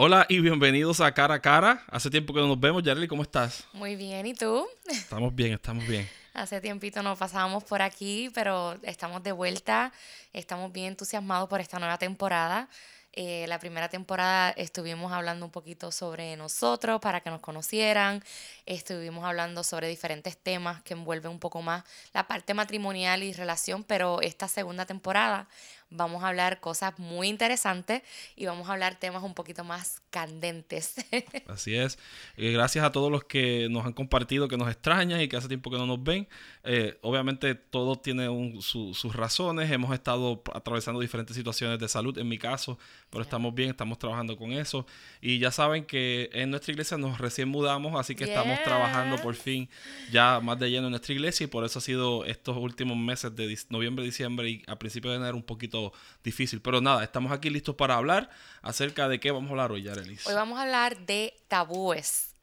Hola y bienvenidos a Cara a Cara. Hace tiempo que no nos vemos. Yareli, ¿cómo estás? Muy bien, ¿y tú? Estamos bien, estamos bien. Hace tiempito no pasábamos por aquí, pero estamos de vuelta. Estamos bien entusiasmados por esta nueva temporada. Eh, la primera temporada estuvimos hablando un poquito sobre nosotros para que nos conocieran. Estuvimos hablando sobre diferentes temas que envuelven un poco más la parte matrimonial y relación, pero esta segunda temporada vamos a hablar cosas muy interesantes y vamos a hablar temas un poquito más candentes. Así es. Eh, gracias a todos los que nos han compartido, que nos extrañan y que hace tiempo que no nos ven. Eh, obviamente todo tiene sus razones. Hemos estado atravesando diferentes situaciones de salud, en mi caso, pero estamos bien, estamos trabajando con eso. Y ya saben que en nuestra iglesia nos recién mudamos, así que estamos trabajando por fin ya más de lleno en nuestra iglesia y por eso ha sido estos últimos meses de noviembre, diciembre y a principios de enero un poquito difícil. Pero nada, estamos aquí listos para hablar acerca de qué vamos a hablar hoy, Yarelis. Hoy vamos a hablar de tabúes.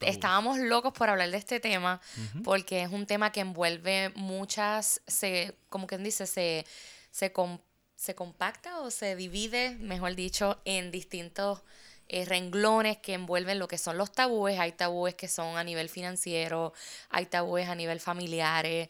Estábamos locos por hablar de este tema porque es un tema que envuelve muchas, se, como quien dice, se, se, se compacta o se divide, mejor dicho, en distintos eh, renglones que envuelven lo que son los tabúes. Hay tabúes que son a nivel financiero, hay tabúes a nivel familiares,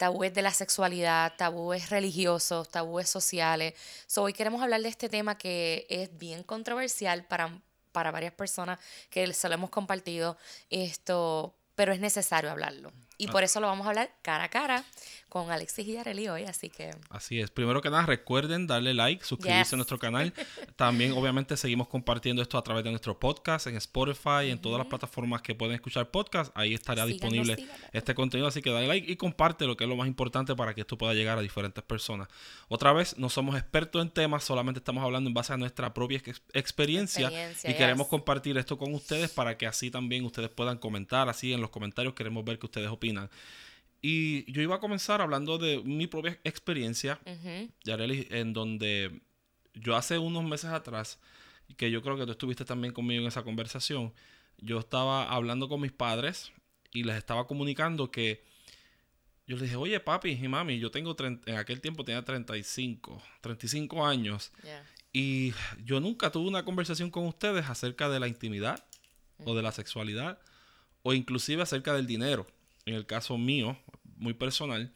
tabúes de la sexualidad, tabúes religiosos, tabúes sociales. hoy queremos hablar de este tema que es bien controversial para, para varias personas que se lo hemos compartido, esto, pero es necesario hablarlo. Y ah. por eso lo vamos a hablar cara a cara con Alexis y Yareli hoy, así que... Así es. Primero que nada, recuerden darle like, suscribirse a nuestro canal. También, obviamente, seguimos compartiendo esto a través de nuestro podcast en Spotify, en todas las plataformas que pueden escuchar podcast. Ahí estará disponible este contenido, así que dale like y comparte lo que es lo más importante para que esto pueda llegar a diferentes personas. Otra vez, no somos expertos en temas, solamente estamos hablando en base a nuestra propia experiencia, y queremos compartir esto con ustedes para que así también ustedes puedan comentar, así en los comentarios queremos ver qué ustedes opinan. Y yo iba a comenzar hablando de mi propia experiencia, Yareli, en donde yo hace unos meses atrás, que yo creo que tú estuviste también conmigo en esa conversación, yo estaba hablando con mis padres y les estaba comunicando que yo les dije, oye papi y mami, yo tengo, en aquel tiempo tenía 35, 35 años. Y yo nunca tuve una conversación con ustedes acerca de la intimidad o de la sexualidad o inclusive acerca del dinero en el caso mío, muy personal.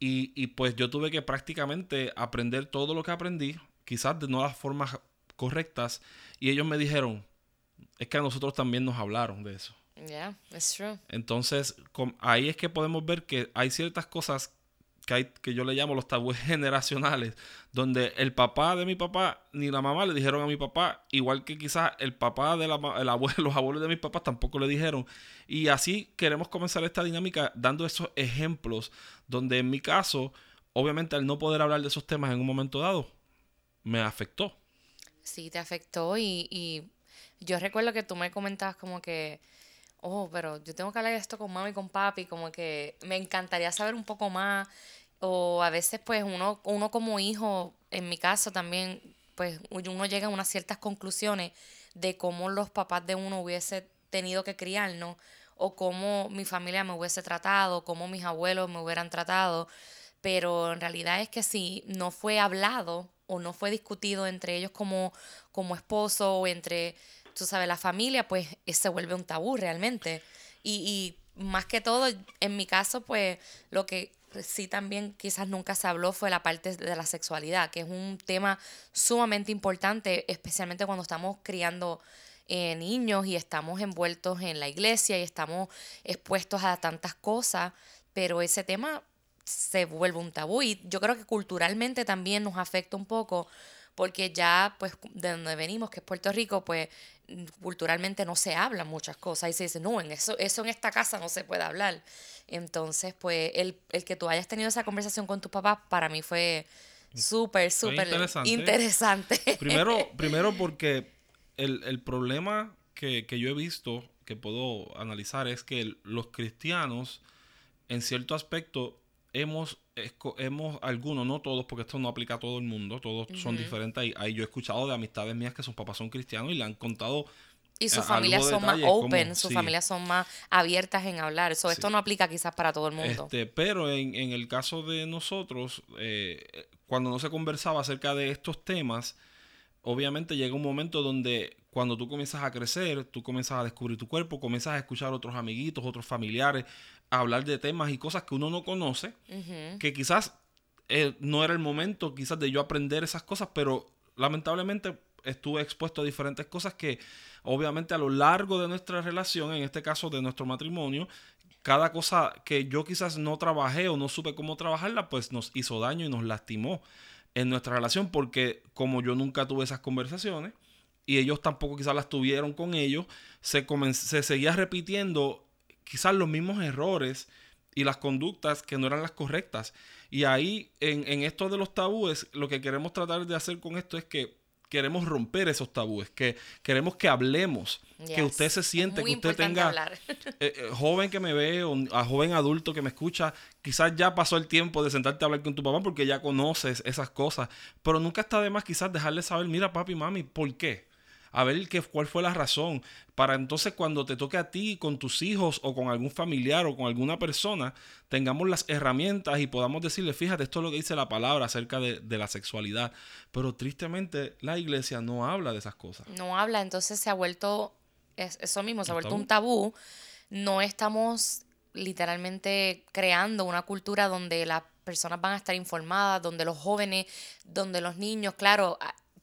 Y, pues yo tuve que prácticamente aprender todo lo que aprendí, quizás de no las formas correctas. Y ellos me dijeron, es que a nosotros también nos hablaron de eso. Yeah, it's true. Entonces, ahí es que podemos ver que hay ciertas cosas que, hay, que yo le llamo los tabúes generacionales, donde el papá de mi papá ni la mamá le dijeron a mi papá, igual que quizás el papá de la, el abuelo, los abuelos de mis papás tampoco le dijeron. Y así queremos comenzar esta dinámica dando esos ejemplos, donde en mi caso, obviamente al no poder hablar de esos temas en un momento dado, me afectó. Sí, te afectó y, y yo recuerdo que tú me comentabas como que oh, pero yo tengo que hablar de esto con mami y con papi, como que me encantaría saber un poco más. O a veces, pues, uno, uno como hijo, en mi caso también, pues, uno llega a unas ciertas conclusiones de cómo los papás de uno hubiese tenido que criarnos, o cómo mi familia me hubiese tratado, cómo mis abuelos me hubieran tratado. Pero en realidad es que si no fue hablado o no fue discutido entre ellos como, como esposo o entre tú sabes, la familia, pues se vuelve un tabú realmente. Y, más que todo, en mi caso, pues lo que sí también quizás nunca se habló fue la parte de la sexualidad, que es un tema sumamente importante, especialmente cuando estamos criando eh, niños y estamos envueltos en la iglesia y estamos expuestos a tantas cosas, pero ese tema se vuelve un tabú y yo creo que culturalmente también nos afecta un poco porque ya pues de donde venimos, que es Puerto Rico, pues culturalmente no se hablan muchas cosas y se dice, no, en eso, eso en esta casa no se puede hablar. Entonces, pues el, que tú hayas tenido esa conversación con tu papá para mí fue súper, súper interesante. Primero, primero porque el, problema que, que yo he visto, que puedo analizar, es que los cristianos, en cierto aspecto, hemos, hemos algunos, no todos, porque esto no aplica a todo el mundo, todos son diferentes. Ahí, yo he escuchado de amistades mías que sus papás son cristianos y le han contado y sus familias son más open, sus familias son más abiertas en hablar. Eso, Esto no aplica quizás para todo el mundo. Este, pero en, en el caso de nosotros, eh, cuando no se conversaba acerca de estos temas, obviamente llega un momento donde cuando tú comienzas a crecer, tú comienzas a descubrir tu cuerpo, comienzas a escuchar a otros amiguitos, otros familiares, a hablar de temas y cosas que uno no conoce, que quizás eh, no era el momento quizás de yo aprender esas cosas, pero lamentablemente estuve expuesto a diferentes cosas que obviamente a lo largo de nuestra relación, en este caso de nuestro matrimonio, cada cosa que yo quizás no trabajé o no supe cómo trabajarla, pues nos hizo daño y nos lastimó en nuestra relación porque como yo nunca tuve esas conversaciones y ellos tampoco quizás las tuvieron con ellos, se, se seguía repitiendo quizás los mismos errores y las conductas que no eran las correctas. Y ahí, en, en esto de los tabúes, lo que queremos tratar de hacer con esto es que queremos romper esos tabúes, que queremos que hablemos, que usted se siente, que usted tenga, eh, eh, joven que me ve o a joven adulto que me escucha, quizás ya pasó el tiempo de sentarte a hablar con tu papá porque ya conoces esas cosas, pero nunca está de más quizás dejarle saber, mira papi, mami, ¿por qué? A ver qué, cuál fue la razón, para entonces cuando te toque a ti con tus hijos o con algún familiar o con alguna persona, tengamos las herramientas y podamos decirle, fíjate, esto es lo que dice la palabra acerca de, la sexualidad. Pero tristemente la iglesia no habla de esas cosas. No habla, entonces se ha vuelto, eso mismo, se ha vuelto un tabú. No estamos literalmente creando una cultura donde las personas van a estar informadas, donde los jóvenes, donde los niños, claro,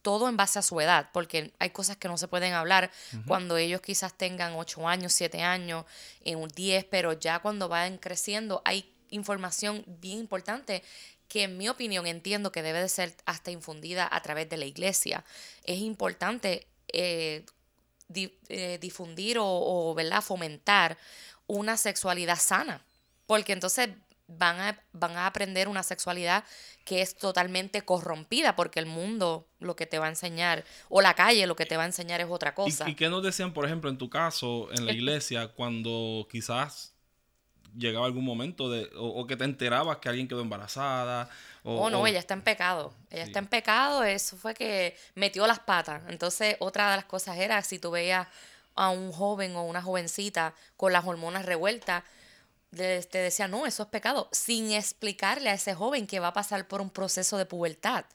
todo en base a su edad, porque hay cosas que no se pueden hablar cuando ellos quizás tengan 8 años, 7 años, en un 10, pero ya cuando vayan creciendo hay información bien importante que en mi opinión entiendo que debe de ser hasta infundida a través de la iglesia. Es importante eh, eh, difundir o, o ¿verdad? fomentar una sexualidad sana, porque entonces van a, van a aprender una sexualidad que es totalmente corrompida, porque el mundo lo que te va a enseñar, o la calle lo que te va a enseñar es otra cosa. ¿Y, y qué nos decían, por ejemplo, en tu caso, en la iglesia, cuando quizás llegaba algún momento de, o, que te enterabas que alguien quedó embarazada? O, oh, no, ella está en pecado. Ella está en pecado, eso fue que metió las patas. Entonces, otra de las cosas era, si tú veías a un joven o una jovencita con las hormonas revueltas, te decía, no, eso es pecado, sin explicarle a ese joven que va a pasar por un proceso de pubertad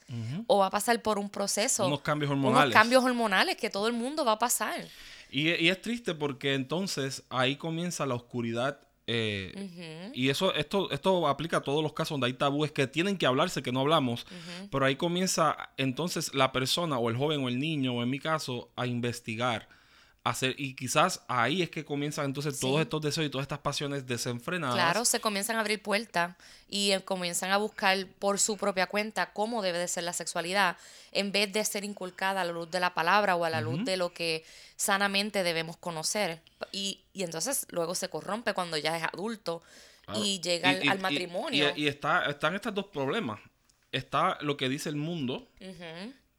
o va a pasar por un proceso... Unos cambios hormonales. Unos cambios hormonales que todo el mundo va a pasar. Y, es triste porque entonces ahí comienza la oscuridad. Eh, y eso, esto, esto aplica a todos los casos donde hay tabúes que tienen que hablarse, que no hablamos. Pero ahí comienza entonces la persona o el joven o el niño, o en mi caso, a investigar hacer y quizás ahí es que comienzan entonces todos estos deseos y todas estas pasiones desenfrenadas. Claro, se comienzan a abrir puertas y eh, comienzan a buscar por su propia cuenta cómo debe de ser la sexualidad en vez de ser inculcada a la luz de la palabra o a la luz de lo que sanamente debemos conocer. Y, y, entonces luego se corrompe cuando ya es adulto y llega al, matrimonio. Y, está, están estos dos problemas. Está lo que dice el mundo,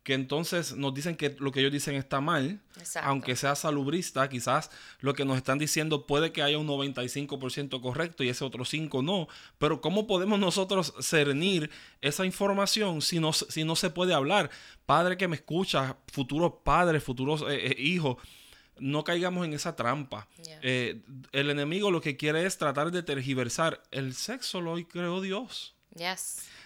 que entonces nos dicen que lo que ellos dicen está mal, aunque sea salubrista, quizás lo que nos están diciendo puede que haya un 95% correcto y ese otro 5 no, pero ¿cómo podemos nosotros cernir esa información si no, si no se puede hablar? Padre que me escucha, futuros padres, futuros eh, eh, hijos, no caigamos en esa trampa. Eh, el enemigo lo que quiere es tratar de tergiversar. El sexo lo creó Dios.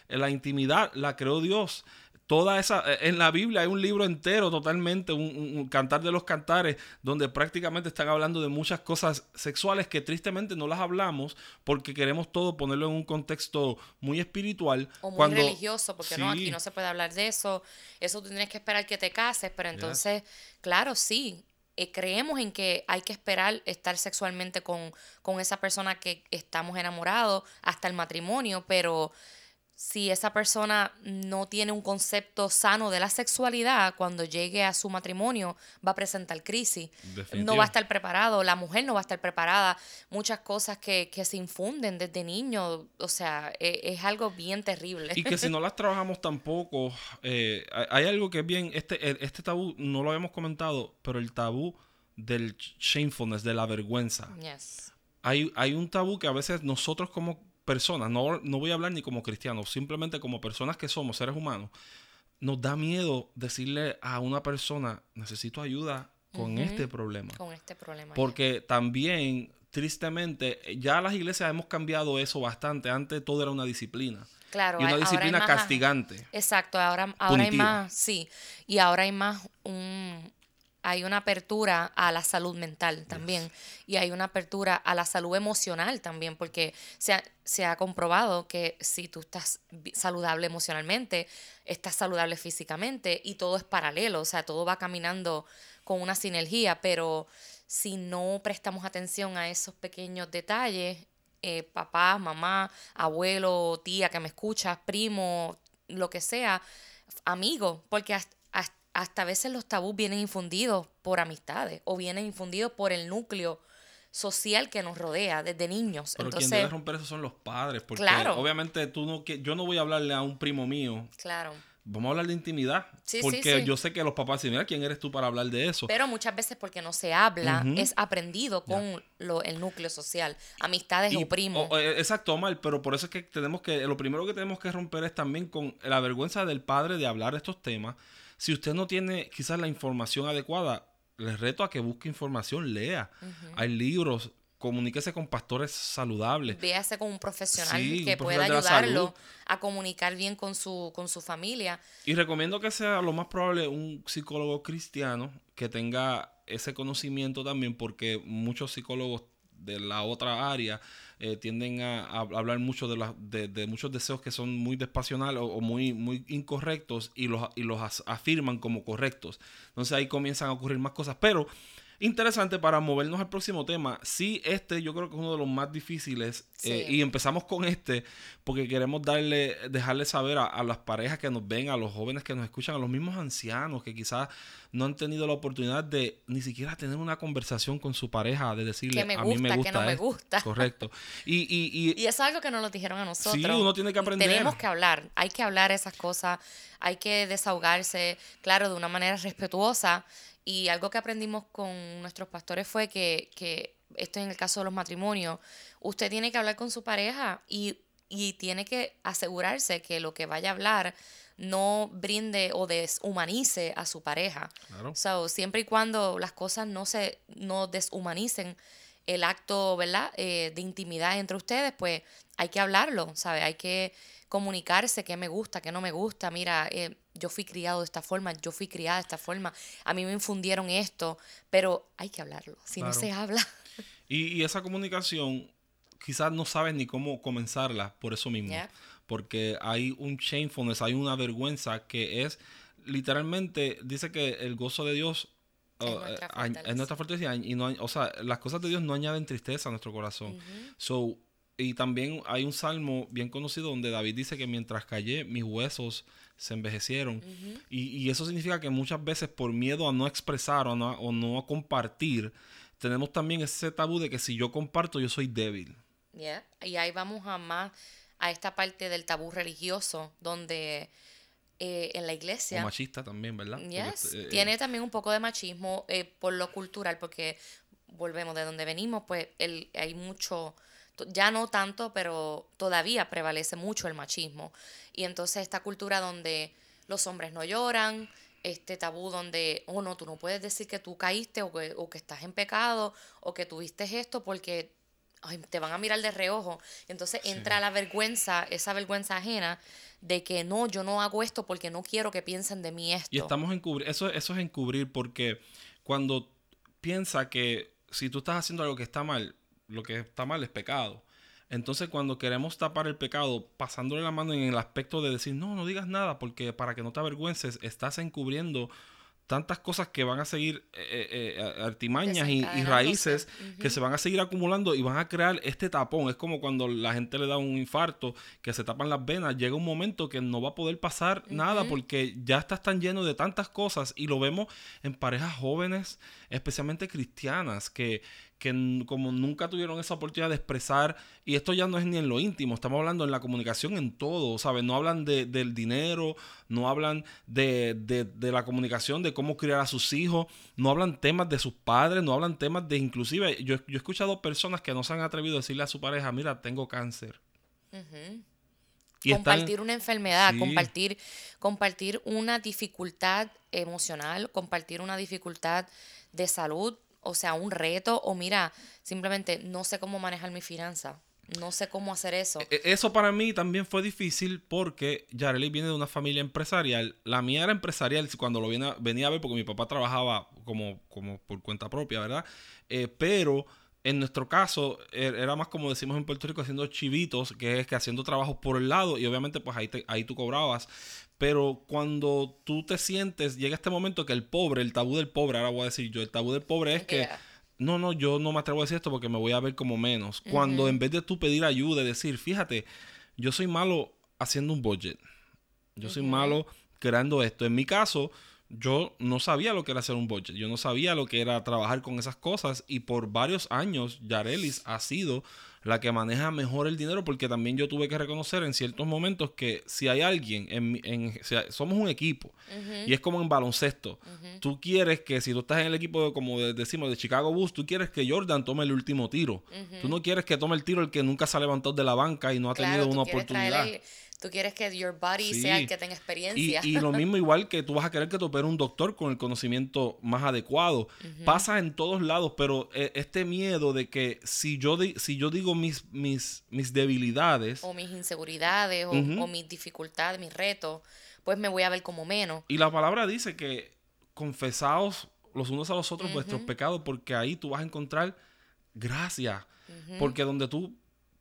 La intimidad la creó Dios toda esa eh, en la Biblia hay un libro entero totalmente un, cantar de los cantares donde prácticamente están hablando de muchas cosas sexuales que tristemente no las hablamos porque queremos todo ponerlo en un contexto muy espiritual. O muy religioso porque no aquí no se puede hablar de eso. Eso tú tienes que esperar que te cases pero entonces claro sí eh, creemos en que hay que esperar estar sexualmente con, con esa persona que estamos enamorados hasta el matrimonio pero si esa persona no tiene un concepto sano de la sexualidad, cuando llegue a su matrimonio va a presentar crisis. No va a estar preparado, la mujer no va a estar preparada. Muchas cosas que, se infunden desde niño, o sea, e, es, algo bien terrible. Y que si no las trabajamos tampoco, eh, hay algo que es bien, este, este tabú, no lo habíamos comentado, pero el tabú del shamefulness, de la vergüenza. Hay, hay un tabú que a veces nosotros como personas, no, no voy a hablar ni como cristianos, simplemente como personas que somos, seres humanos, nos da miedo decirle a una persona, necesito ayuda con este problema. Con este problema. Porque también, tristemente, ya las iglesias hemos cambiado eso bastante. Antes todo era una disciplina. Claro, y una disciplina castigante. Exacto, ahora, ahora hay más, sí. Y ahora hay más un, hay una apertura a la salud mental también y hay una apertura a la salud emocional también, porque se ha, se ha comprobado que si tú estás saludable emocionalmente, estás saludable físicamente y todo es paralelo, o sea, todo va caminando con una sinergia, pero si no prestamos atención a esos pequeños detalles, eh, papá, mamá, abuelo, tía que me escuchas, primo, lo que sea, amigo, porque hasta, hasta a veces los tabús vienen infundidos por amistades o vienen infundidos por el núcleo social que nos rodea desde niños. Pero quien debe romper eso son los padres, porque obviamente tú no, yo no voy a hablarle a un primo mío. Claro Vamos a hablar de intimidad. porque yo sé que los papás dicen, mira, ¿quién eres tú para hablar de eso? Pero muchas veces porque no se habla, es aprendido con lo, el núcleo social, amistades o primos. Eh, exacto, mal, pero por eso es que tenemos que, lo primero que tenemos que romper es también con la vergüenza del padre de hablar de estos temas. Si usted no tiene quizás la información adecuada, les reto a que busque información, lea. Hay libros, comuníquese con pastores saludables. Véase con un profesional que pueda ayudarlo a comunicar bien con su, con su familia. Y recomiendo que sea lo más probable un psicólogo cristiano que tenga ese conocimiento también, porque muchos psicólogos de la otra área eh, tienden a, hablar mucho de, de, muchos deseos que son muy despasionales o, muy, muy incorrectos y los, y los afirman como correctos. Entonces ahí comienzan a ocurrir más cosas. Pero interesante para movernos al próximo tema. Sí, este yo creo que es uno de los más difíciles. Eh, y empezamos con este porque queremos darle, dejarle saber a, las parejas que nos ven, a los jóvenes que nos escuchan, a los mismos ancianos que quizás no han tenido la oportunidad de ni siquiera tener una conversación con su pareja, de decirle, a mí me gusta. Que no me gusta. Correcto. Y, y, y, eso es algo que nos lo dijeron a nosotros. Sí, uno tiene que aprender. Tenemos que hablar, hay que hablar esas cosas, hay que desahogarse, claro, de una manera respetuosa y algo que aprendimos con nuestros pastores fue que, que esto en el caso de los matrimonios, usted tiene que hablar con su pareja y, y tiene que asegurarse que lo que vaya a hablar no brinde o deshumanice a su pareja. Claro. siempre y cuando las cosas no se no deshumanicen el acto, ¿verdad? Eh, de intimidad entre ustedes, pues hay que hablarlo, ¿sabe? Hay que comunicarse qué me gusta, qué no me gusta. Mira, eh, yo fui criado de esta forma, yo fui criada de esta forma, a mí me infundieron esto, pero hay que hablarlo. Si no se habla. Y, esa comunicación quizás no sabes ni cómo comenzarla por eso mismo. Porque hay un shamefulness, hay una vergüenza que es literalmente, dice que el gozo de Dios es, oh, eh, nuestra, fortaleza. y no o sea, las cosas de Dios no añaden tristeza a nuestro corazón. So, y también hay un salmo bien conocido donde David dice que mientras callé, mis huesos se envejecieron. y, eso significa que muchas veces por miedo a no expresar o no, o no a compartir, tenemos también ese tabú de que si yo comparto, yo soy débil. Y ahí vamos a más a esta parte del tabú religioso, donde eh, en la iglesia... O machista también, ¿verdad? Eh, tiene también un poco de machismo eh, por lo cultural, porque volvemos de donde venimos, pues el, hay mucho ya no tanto, pero todavía prevalece mucho el machismo. Y entonces esta cultura donde los hombres no lloran, este tabú donde, oh no, tú no puedes decir que tú caíste o que, o que estás en pecado o que tuviste esto porque te van a mirar de reojo. Entonces entra la vergüenza, esa vergüenza ajena de que no, yo no hago esto porque no quiero que piensen de mí esto. Y estamos encubrir, eso, eso es encubrir porque cuando piensa que si tú estás haciendo algo que está mal, lo que está mal es pecado. Entonces, cuando queremos tapar el pecado, pasándole la mano en el aspecto de decir, no, no digas nada, porque para que no te avergüences, estás encubriendo tantas cosas que van a seguir eh, eh, eh, artimañas y, raíces que se van a seguir acumulando y van a crear este tapón. Es como cuando la gente le da un infarto, que se tapan las venas, llega un momento que no va a poder pasar nada porque ya estás tan lleno de tantas cosas y lo vemos en parejas jóvenes, especialmente cristianas, que, que como nunca tuvieron esa oportunidad de expresar, y esto ya no es ni en lo íntimo, estamos hablando en la comunicación en todo, ¿sabes? No hablan de, del dinero, no hablan de, de, la comunicación, de cómo criar a sus hijos, no hablan temas de sus padres, no hablan temas de inclusive, yo, yo he escuchado personas que no se han atrevido a decirle a su pareja, mira, tengo cáncer. y compartir una enfermedad, compartir, compartir una dificultad emocional, compartir una dificultad de salud, o sea, un reto, o mira, simplemente no sé cómo manejar mi finanza. No sé cómo hacer eso. E, eso para mí también fue difícil porque Yareli viene de una familia empresarial. La mía era empresarial cuando lo venía, venía a ver porque mi papá trabajaba como, como por cuenta propia, ¿verdad? Eh, pero en nuestro caso, er, era más como decimos en Puerto Rico, haciendo chivitos, que es que haciendo trabajos por el lado y obviamente pues ahí, ahí tú cobrabas. Pero cuando tú te sientes, llega este momento que el pobre, el tabú del pobre, ahora voy a decir yo, el tabú del pobre es que, no, no, yo no me atrevo a decir esto porque me voy a ver como menos. Cuando en vez de tú pedir ayuda y decir, fíjate, yo soy malo haciendo un budget, yo soy malo creando esto. En mi caso, yo no sabía lo que era hacer un budget, yo no sabía lo que era trabajar con esas cosas. Y por varios años Yarelis ha sido la que maneja mejor el dinero porque también yo tuve que reconocer en ciertos momentos que si hay alguien, en, somos un equipo y es como en baloncesto, tú quieres que si tú estás en el equipo como decimos de Chicago Bulls, tú quieres que Jordan tome el último tiro, tú no quieres que tome el tiro el que nunca se ha levantado de la banca y no ha tenido una oportunidad. Tú quieres que your body sea el que tenga experiencia. Y, lo mismo igual que tú vas a querer que te opere un doctor con el conocimiento más adecuado. Pasa en todos lados, pero eh, este miedo de que si yo, si yo digo mis, mis, mis debilidades... O mis inseguridades, o, mis dificultades, mis retos, pues me voy a ver como menos. Y la palabra dice que confesaos los unos a los otros vuestros pecados, porque ahí tú vas a encontrar gracia. Porque donde tú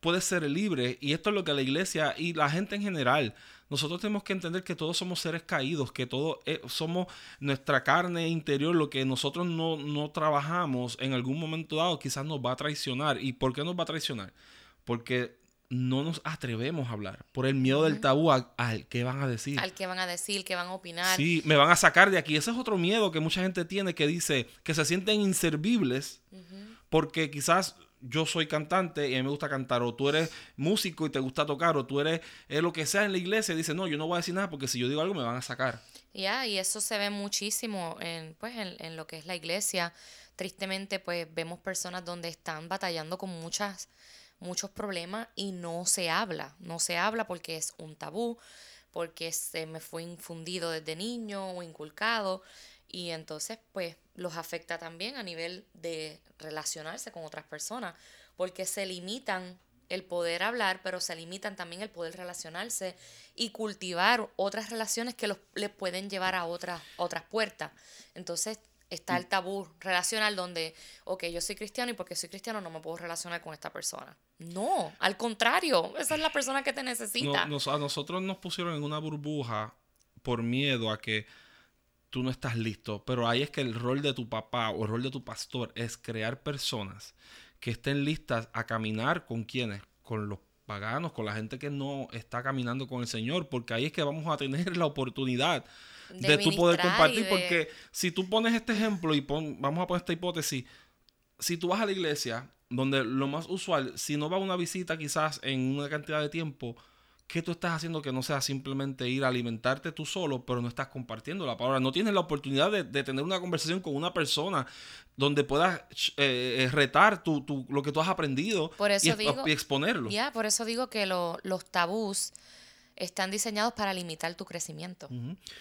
puede ser libre. Y esto es lo que la iglesia y la gente en general, nosotros tenemos que entender que todos somos seres caídos, que todos eh, somos nuestra carne interior, lo que nosotros no, no trabajamos en algún momento dado quizás nos va a traicionar. ¿Y por qué nos va a traicionar? Porque no nos atrevemos a hablar por el miedo del tabú al, que van a decir. Al que van a decir, que van a opinar. Sí, me van a sacar de aquí. Ese es otro miedo que mucha gente tiene que dice que se sienten inservibles porque quizás yo soy cantante y a mí me gusta cantar, o tú eres músico y te gusta tocar, o tú eres lo que sea en la iglesia, dice, no, yo no voy a decir nada porque si yo digo algo me van a sacar. Ya, y eso se ve muchísimo en, pues, en, lo que es la iglesia. Tristemente, pues vemos personas donde están batallando con muchas, muchos problemas y no se habla, no se habla porque es un tabú, porque se me fue infundido desde niño o inculcado y entonces pues los afecta también a nivel de relacionarse con otras personas, porque se limitan el poder hablar, pero se limitan también el poder relacionarse y cultivar otras relaciones que los, les pueden llevar a otras, otras puertas. Entonces está el tabú relacional donde, ok, yo soy cristiano y porque soy cristiano no me puedo relacionar con esta persona. No, al contrario, esa es la persona que te necesita. a nosotros nos pusieron en una burbuja por miedo a que tú no estás listo. Pero ahí es que el rol de tu papá o el rol de tu pastor es crear personas que estén listas a caminar con quienes, con los paganos, con la gente que no está caminando con el Señor, porque ahí es que vamos a tener la oportunidad de, tú poder compartir, porque si tú pones este ejemplo y vamos a poner esta hipótesis, si tú vas a la iglesia, donde lo más usual, si no va una visita quizás en una cantidad de tiempo, ¿Qué tú estás haciendo que no sea simplemente ir a alimentarte tú solo, pero no estás compartiendo la palabra? No tienes la oportunidad de, tener una conversación con una persona donde puedas eh, eh, retar tu, lo que tú has aprendido y, exponerlo. Ya, por eso digo que los tabús están diseñados para limitar tu crecimiento.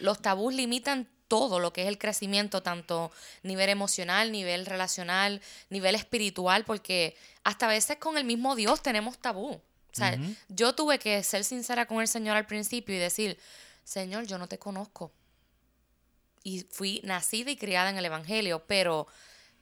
Los tabús limitan todo lo que es el crecimiento, tanto nivel emocional, nivel relacional, nivel espiritual, porque hasta a veces con el mismo Dios tenemos tabú. O sea, yo tuve que ser sincera con el Señor al principio y decir, Señor, yo no te conozco. Y fui nacida y criada en el Evangelio, pero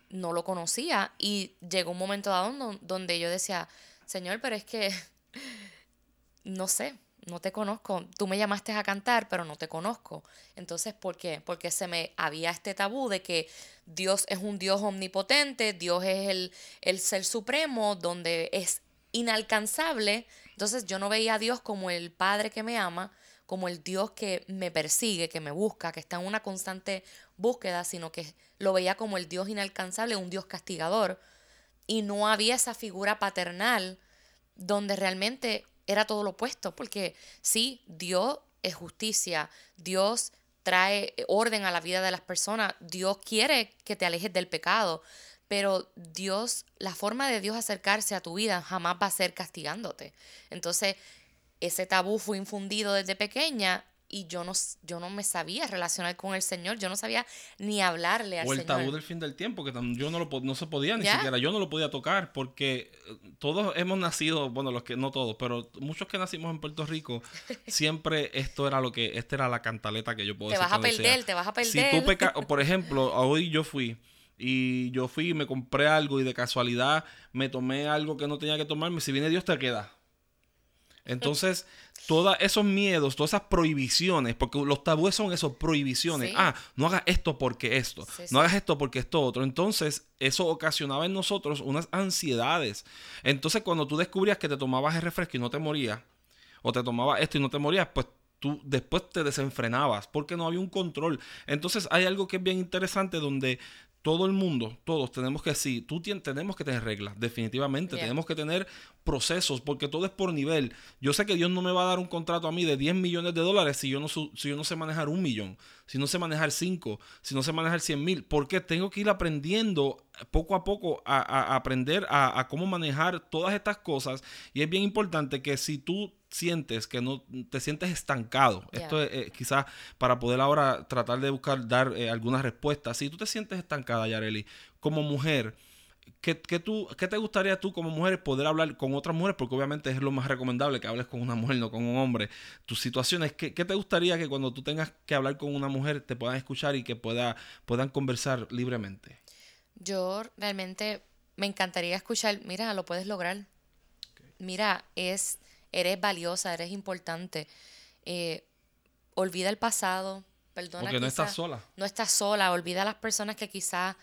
no lo conocía. Y llegó un momento dado donde yo decía, Señor, pero es que, no sé, no te conozco. Tú me llamaste a cantar, pero no te conozco. Entonces, ¿por qué? Porque se me había este tabú de que Dios es un Dios omnipotente, Dios es el, el ser supremo, donde es inalcanzable. Entonces yo no veía a Dios como el Padre que me ama, como el Dios que me persigue, que me busca, que está en una constante búsqueda, sino que lo veía como el Dios inalcanzable, un Dios castigador. Y no había esa figura paternal donde realmente era todo lo opuesto, porque sí, Dios es justicia, Dios trae orden a la vida de las personas, Dios quiere que te alejes del pecado, pero Dios, la forma de Dios acercarse a tu vida jamás va a ser castigándote. Entonces, ese tabú fue infundido desde pequeña y yo no, yo no me sabía relacionar con el Señor, yo no sabía ni hablarle al Señor. O el tabú del fin del tiempo, que yo no, lo, no se podía ni siquiera, yo no lo podía tocar, porque eh, todos hemos nacido, bueno, los que no todos, pero muchos que nacimos en Puerto Rico, siempre esto era lo que, esta era la cantaleta que yo puedo Te vas a perder, te vas a perder. Si tú pecas, por ejemplo, hoy yo fui y yo fui y me compré algo y de casualidad me tomé algo que no tenía que tomarme, si viene Dios te queda. Entonces, todos esos miedos, todas esas prohibiciones, porque los tabúes son esos prohibiciones. Ah, no hagas esto porque esto, no hagas esto porque esto otro. Entonces, eso ocasionaba en nosotros unas ansiedades. Entonces, cuando tú descubrías que te tomabas el refresco y no te morías, o te tomabas esto y no te morías, pues tú después te desenfrenabas porque no había un control. Entonces, hay algo que es bien interesante donde todo el mundo, todos tenemos que sí, tú tenemos que tener reglas, definitivamente, tenemos que tener procesos, porque todo es por nivel. Yo sé que Dios no me va a dar un contrato a mí de 10 millones de dólares si yo no, si yo no sé manejar un millón, si no sé manejar 5, si no sé manejar 100 mil, porque tengo que ir aprendiendo poco a poco a, aprender a, a cómo manejar todas estas cosas. Y es bien importante que si tú sientes que no te sientes estancado. Esto es eh, quizás para poder ahora tratar de buscar dar eh, algunas respuestas. Si tú te sientes estancada, Yareli, como mujer, ¿qué, tú, ¿qué te gustaría tú como mujer poder hablar con otras mujeres? Porque obviamente es lo más recomendable que hables con una mujer, no con un hombre. Tus situaciones, ¿qué, qué te gustaría que cuando tú tengas que hablar con una mujer te puedan escuchar y que pueda, puedan conversar libremente? Yo realmente me encantaría escuchar, mira, lo puedes lograr. Mira, es eres valiosa, eres importante. Eh, olvida el pasado, perdona. Porque no estás sola. No estás sola, olvida a las personas que quizás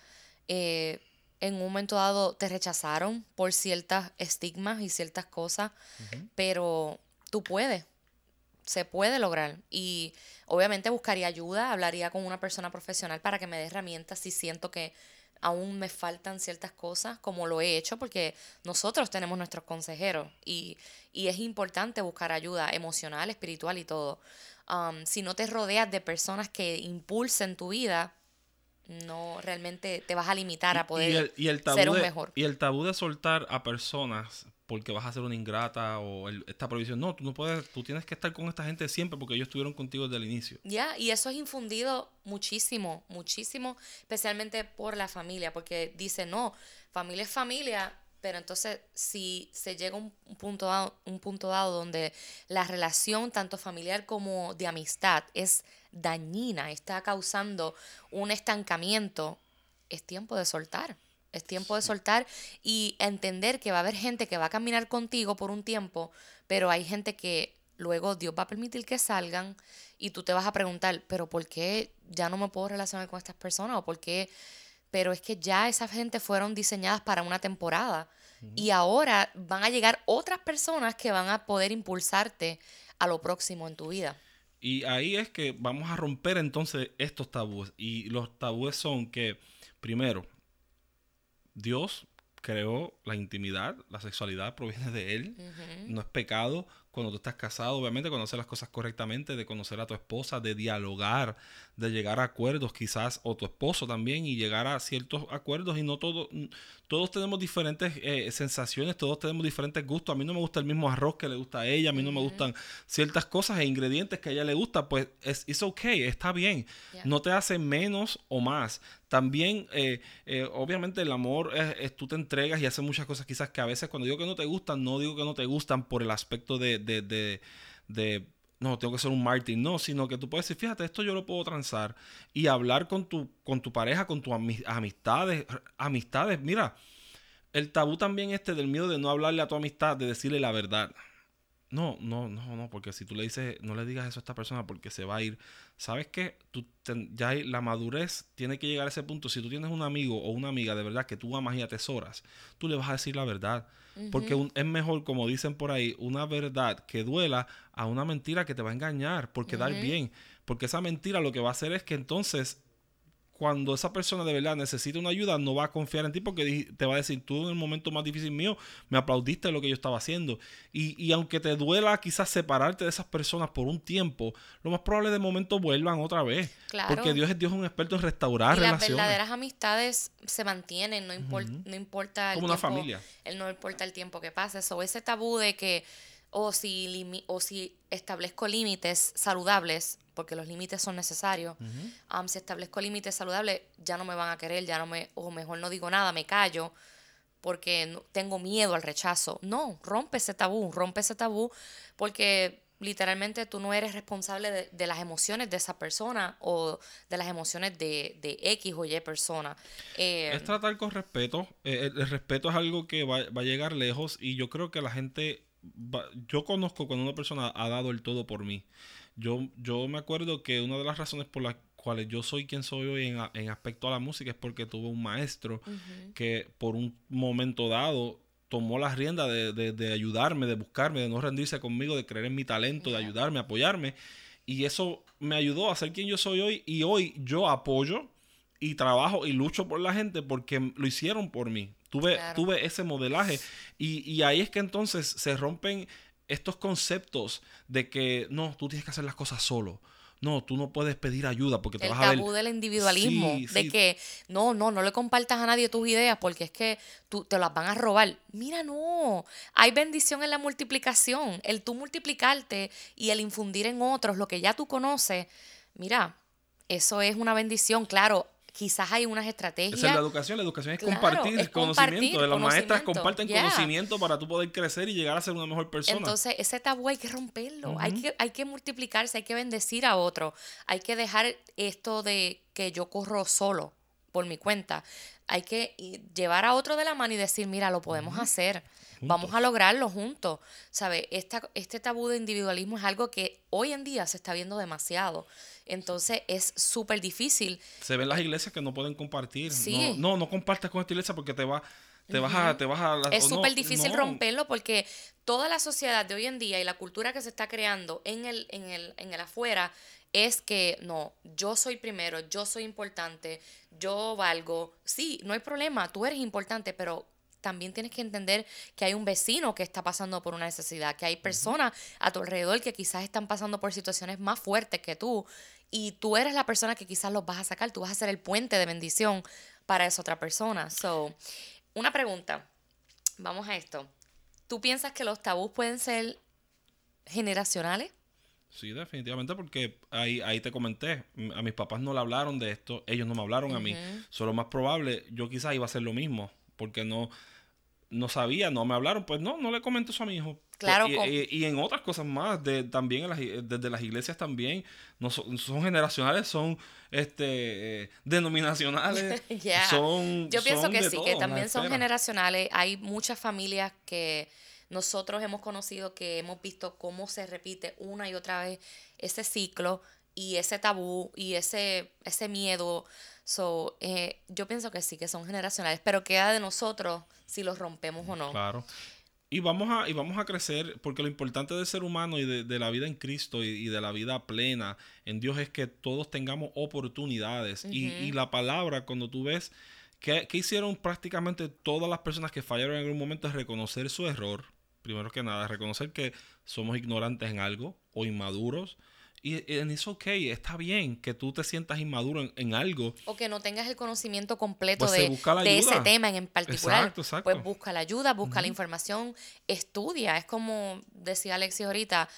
eh, en un momento dado te rechazaron por ciertas estigmas y ciertas cosas, pero tú puedes, se puede lograr. Y obviamente buscaría ayuda, hablaría con una persona profesional para que me dé herramientas si siento que aún me faltan ciertas cosas, como lo he hecho, porque nosotros tenemos nuestros consejeros y, es importante buscar ayuda emocional, espiritual y todo. Um, si no te rodeas de personas que impulsen tu vida, no realmente te vas a limitar a poder ser un mejor. Y el tabú de soltar a personas porque vas a ser una ingrata o esta prohibición. No, tú no puedes, tú tienes que estar con esta gente siempre porque ellos estuvieron contigo desde el inicio. Ya, y eso es infundido muchísimo, muchísimo, especialmente por la familia, porque dice, no, familia es familia, pero entonces si se llega a un punto dado, un punto dado donde la relación tanto familiar como de amistad es dañina, está causando un estancamiento, es tiempo de soltar. Es tiempo de soltar y entender que va a haber gente que va a caminar contigo por un tiempo, pero hay gente que luego Dios va a permitir que salgan y tú te vas a preguntar, pero ¿por qué ya no me puedo relacionar con estas personas? ¿O por qué? Pero es que ya esa gente fueron diseñadas para una temporada y ahora van a llegar otras personas que van a poder impulsarte a lo próximo en tu vida. Y ahí es que vamos a romper entonces estos tabúes. Y los tabúes son que, primero, Dios creó la intimidad, la sexualidad proviene de Él, no es pecado cuando tú estás casado, obviamente conocer las cosas correctamente, de conocer a tu esposa, de dialogar, de llegar a acuerdos quizás, o tu esposo también, y llegar a ciertos acuerdos y no todos, todos tenemos diferentes eh, sensaciones, todos tenemos diferentes gustos, a mí no me gusta el mismo arroz que le gusta a ella, a mí no me gustan ciertas cosas e ingredientes que a ella le gusta, pues es it's okay, está bien, no te hace menos o más. También, eh, eh, obviamente, el amor es, tú te entregas y haces muchas cosas quizás que a veces cuando digo que no te gustan, no digo que no te gustan por el aspecto de, de, de, no, tengo que ser un Martin, no, sino que tú puedes decir, fíjate, esto yo lo puedo transar y hablar con tu, con tu pareja, con tus amistades, amistades, mira, el tabú también este del miedo de no hablarle a tu amistad, de decirle la verdad. No, no, no, no, porque si tú le dices, no le digas eso a esta persona porque se va a ir. ¿Sabes qué? Tú ya hay, la madurez tiene que llegar a ese punto. Si tú tienes un amigo o una amiga de verdad que tú amas y atesoras, tú le vas a decir la verdad. Porque es mejor, como dicen por ahí, una verdad que duela a una mentira que te va a engañar por quedar bien. Porque esa mentira lo que va a hacer es que entonces cuando esa persona de verdad necesita una ayuda, no va a confiar en ti porque te va a decir, tú en el momento más difícil mío me aplaudiste de lo que yo estaba haciendo. Y, y, aunque te duela quizás separarte de esas personas por un tiempo, lo más probable de momento vuelvan otra vez. Porque Dios es Dios un experto en restaurar y relaciones. Las verdaderas amistades se mantienen, no, no importa el Como una familia. no importa el tiempo que pase. O ese tabú de que o si, o si establezco límites saludables, porque los límites son necesarios, si establezco límites saludables, ya no me van a querer, ya no me, o mejor no digo nada, me callo, porque tengo miedo al rechazo. No, rompe ese tabú, rompe ese tabú, porque literalmente tú no eres responsable de, las emociones de esa persona o de las emociones de, X o Y persona. Eh, es tratar con respeto. Eh, el, respeto es algo que va, va, a llegar lejos y yo creo que la gente yo conozco cuando una persona ha dado el todo por mí. Yo, yo me acuerdo que una de las razones por las cuales yo soy quien soy hoy en, en aspecto a la música es porque tuve un maestro que por un momento dado tomó las riendas de, de, ayudarme, de buscarme, de no rendirse conmigo, de creer en mi talento, de ayudarme, apoyarme. Y eso me ayudó a ser quien yo soy hoy. Y hoy yo apoyo y trabajo y lucho por la gente porque lo hicieron por mí. Tuve, tuve ese modelaje y, y, ahí es que entonces se rompen estos conceptos de que no, tú tienes que hacer las cosas solo. No, tú no puedes pedir ayuda porque te vas a ver... del individualismo, de que no, no, no le compartas a nadie tus ideas porque es que tú te las van a robar. Mira, no, hay bendición en la multiplicación, el tú multiplicarte y el infundir en otros lo que ya tú conoces. Mira, eso es una bendición, claro, quizás hay unas estrategias. Esa es la educación, la educación es compartir conocimiento. las maestras comparten conocimiento para tú poder crecer y llegar a ser una mejor persona. Entonces, ese tabú hay que romperlo, hay, que, hay que multiplicarse, hay que bendecir a otro, hay que dejar esto de que yo corro solo por mi cuenta. Hay que llevar a otro de la mano y decir, mira, lo podemos hacer. Vamos a lograrlo juntos. ¿Sabe? Esta, este tabú de individualismo es algo que hoy en día se está viendo demasiado. Entonces es súper difícil. Se ven las iglesias que no pueden compartir. No, no, no compartas con esta iglesia porque te va, te vas a, te vas a Es súper difícil romperlo porque toda la sociedad de hoy en día y la cultura que se está creando en el, en el, en el afuera es que no, yo soy primero, yo soy importante, yo valgo. Sí, no hay problema, tú eres importante, pero también tienes que entender que hay un vecino que está pasando por una necesidad, que hay personas a tu alrededor que quizás están pasando por situaciones más fuertes que tú y tú eres la persona que quizás los vas a sacar, tú vas a ser el puente de bendición para esa otra persona. So, una pregunta, vamos a esto. ¿Tú piensas que los tabús pueden ser generacionales? Sí, definitivamente, porque ahí, ahí te comenté, a mis papás no le hablaron de esto, ellos no me hablaron a mí. Solo más probable, yo quizás iba a hacer lo mismo, porque no, no sabía, no me hablaron, pues no, no le comento eso a mi hijo. Claro. Y, en otras cosas más, de, también desde las iglesias también, no son, generacionales, son este eh, denominacionales. son, Yo pienso que sí, que también son generacionales. Hay muchas familias que nosotros hemos conocido que hemos visto cómo se repite una y otra vez ese ciclo y ese tabú y ese, ese miedo. So, eh, yo pienso que sí, que son generacionales, pero queda de nosotros si los rompemos o no. Claro. Y vamos a, y vamos a crecer, porque lo importante del ser humano y de, la vida en Cristo y, de la vida plena en Dios es que todos tengamos oportunidades. y, la palabra, cuando tú ves que, hicieron prácticamente todas las personas que fallaron en algún momento, es reconocer su error, primero que nada, reconocer que somos ignorantes en algo o inmaduros y es ok, está bien que tú te sientas inmaduro en, algo. O que no tengas el conocimiento completo pues de, ese tema en particular. Exacto, exacto. Pues busca la ayuda, busca la información, estudia. Es como decía Alexis ahorita,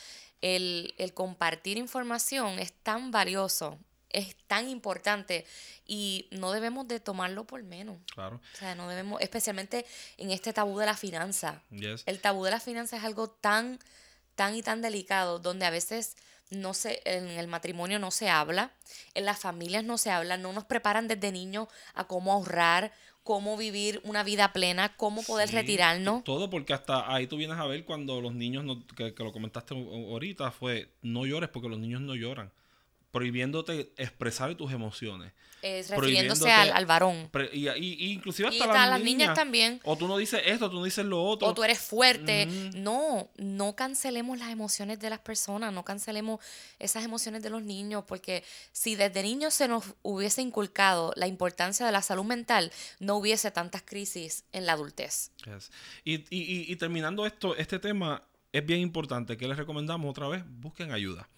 el, el compartir información es tan valioso, es tan importante y no debemos de tomarlo por menos. Claro. O sea, no debemos, especialmente en este tabú de la finanza. El tabú de la finanza es algo tan, tan y tan delicado donde a veces no se, en el matrimonio no se habla, en las familias no se habla, no nos preparan desde niños a cómo ahorrar, cómo vivir una vida plena, cómo poder retirarnos. Todo porque hasta ahí tú vienes a ver cuando los niños, no, que, que, lo comentaste ahorita, fue no llores porque los niños no lloran prohibiéndote expresar tus emociones. Es refiriéndose al, al, varón. y, y, inclusive hasta y las, niñas, también. O tú no dices esto, tú no dices lo otro. O tú eres fuerte. No, no cancelemos las emociones de las personas, no cancelemos esas emociones de los niños, porque si desde niños se nos hubiese inculcado la importancia de la salud mental, no hubiese tantas crisis en la adultez. Y, y, terminando esto, este tema es bien importante. que les recomendamos otra vez? Busquen ayuda.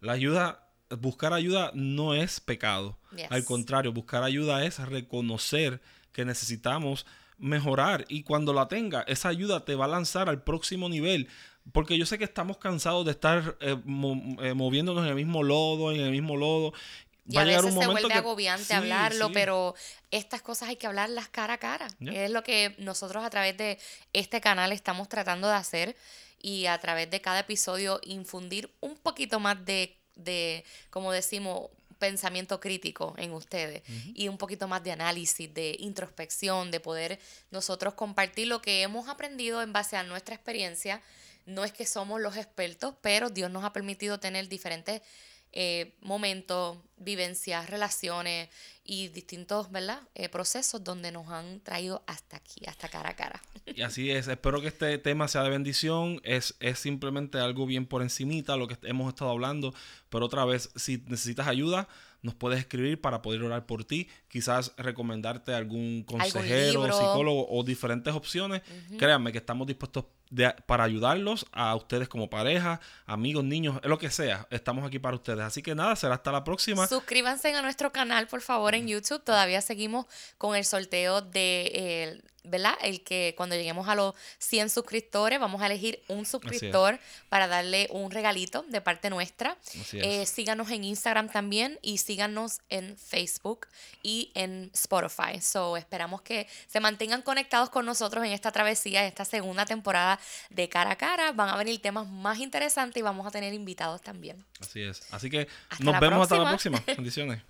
La ayuda buscar ayuda no es pecado. Al contrario, buscar ayuda es reconocer que necesitamos mejorar y cuando la tenga, esa ayuda te va a lanzar al próximo nivel porque yo sé que estamos cansados de estar eh, eh, moviéndonos en el mismo lodo, en el mismo lodo. Y a, veces se vuelve agobiante hablarlo, pero estas cosas hay que hablarlas cara a cara. Es lo que nosotros a través de este canal estamos tratando de hacer y a través de cada episodio infundir un poquito más de, de como decimos, pensamiento crítico en ustedes y un poquito más de análisis, de introspección, de poder nosotros compartir lo que hemos aprendido en base a nuestra experiencia. No es que somos los expertos, pero Dios nos ha permitido tener diferentes eh, momentos, vivencias, relaciones y distintos ¿verdad? Eh, procesos donde nos han traído hasta aquí, hasta cara a cara. Y así es, espero que este tema sea de bendición, es, es simplemente algo bien por encimita lo que hemos estado hablando, pero otra vez, si necesitas ayuda, nos puedes escribir para poder orar por ti, quizás recomendarte algún consejero, psicólogo o diferentes opciones. Créanme que estamos dispuestos para ayudarlos a ustedes como pareja, amigos, niños, lo que sea. Estamos aquí para ustedes. Así que nada, será hasta la próxima. Suscríbanse a nuestro canal, por favor, en YouTube. Todavía seguimos con el sorteo de eh, ¿verdad? El que cuando lleguemos a los 100 suscriptores, vamos a elegir un suscriptor para darle un regalito de parte nuestra. Eh, síganos en Instagram también y síganos en Facebook y en Spotify. So, esperamos que se mantengan conectados con nosotros en esta travesía, en esta segunda temporada de cara a cara. Van a venir temas más interesantes y vamos a tener invitados también. Así es. Así que nos vemos hasta la próxima. Bendiciones.